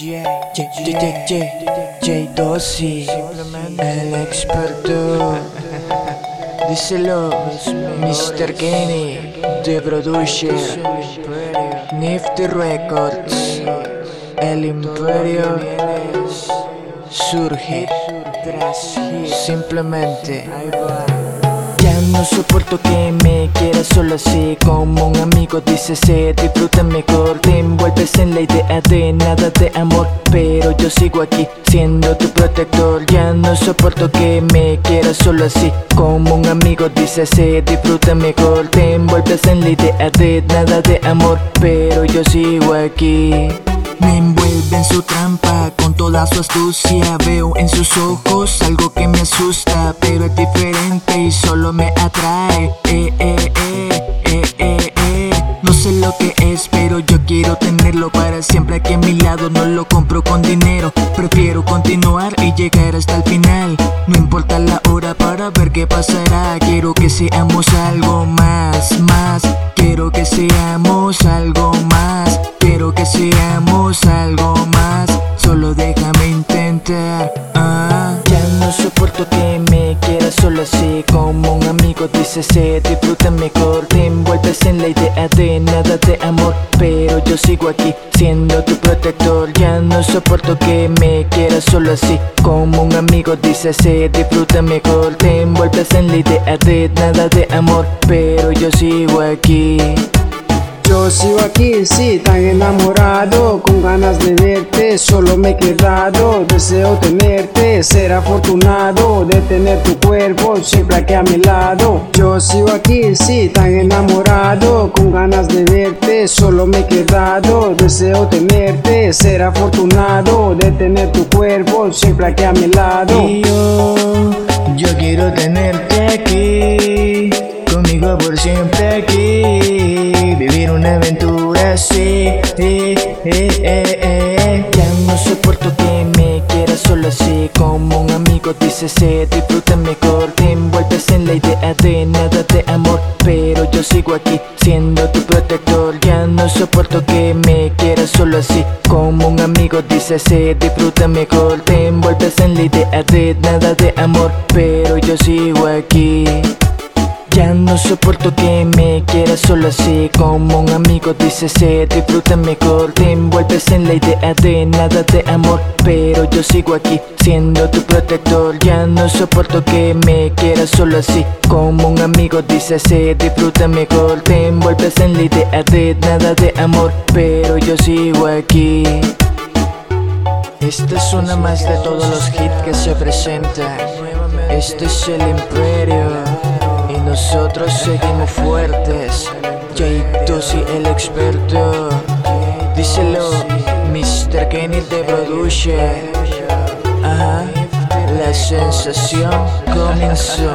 J, Dossi, el experto. Díselo, Mr. Kenny, The Producer, Nifty Records, el imperio surge simplemente. No soporto que me quieras solo así. Como un amigo dice se disfruta mejor Te envuelves en la idea de nada de amor Pero yo sigo aquí siendo tu protector. Ya no soporto que me quieras solo así. Como un amigo dice se disfruta mejor Te envuelves en la idea de nada de amor Pero yo sigo aquí. Me envuelve en su trampa su astucia Veo en sus ojos algo que me asusta Pero es diferente y solo me atrae eh, eh, eh, eh, eh, eh. No sé lo que es pero yo quiero tenerlo para siempre aquí a mi lado No lo compro con dinero Prefiero continuar y llegar hasta el final No importa la hora para ver qué pasará Quiero que seamos algo más, más Quiero que seamos algo no soporto que me quieras solo así Como un amigo dice se disfruta mejor Te envuelves en la idea de nada de amor Pero yo sigo aquí siendo tu protector. Ya no soporto que me quieras solo así Como un amigo dice se disfruta mejor Te envuelves en la idea de nada de amor Pero yo sigo aquí. Yo sigo aquí, sí, tan enamorado, con ganas de verte, solo me he quedado, deseo tenerte, ser afortunado de tener tu cuerpo siempre aquí a mi lado. Yo sigo aquí, sí, tan enamorado, con ganas de verte, solo me he quedado, deseo tenerte, ser afortunado de tener tu cuerpo siempre aquí a mi lado. Y yo, yo quiero tenerte aquí, conmigo por siempre aquí, vivir una aventura así. Eh, eh, eh, eh. Solo así, como un amigo dice se disfruta mejor, te envuelves en la idea de nada de amor, pero yo sigo aquí siendo tu protector. Ya no soporto que me quieras solo así, como un amigo dice se disfruta mejor, te envuelves en la idea de nada de amor, pero yo sigo aquí. Ya no soporto que me quieras solo así Como un amigo dice se disfruta mejor Te envuelves en la idea de nada de amor Pero yo sigo aquí siendo tu protector. Ya no soporto que me quieras solo así Como un amigo dice se disfruta mejor Te envuelves en la idea de nada de amor Pero yo sigo aquí esta es una más de todos los hits que se presentan. Este es el imperio nosotros seguimos fuertes. J2 el experto. Díselo, Mr. Kenny de Producer. Ajá, la sensación comenzó.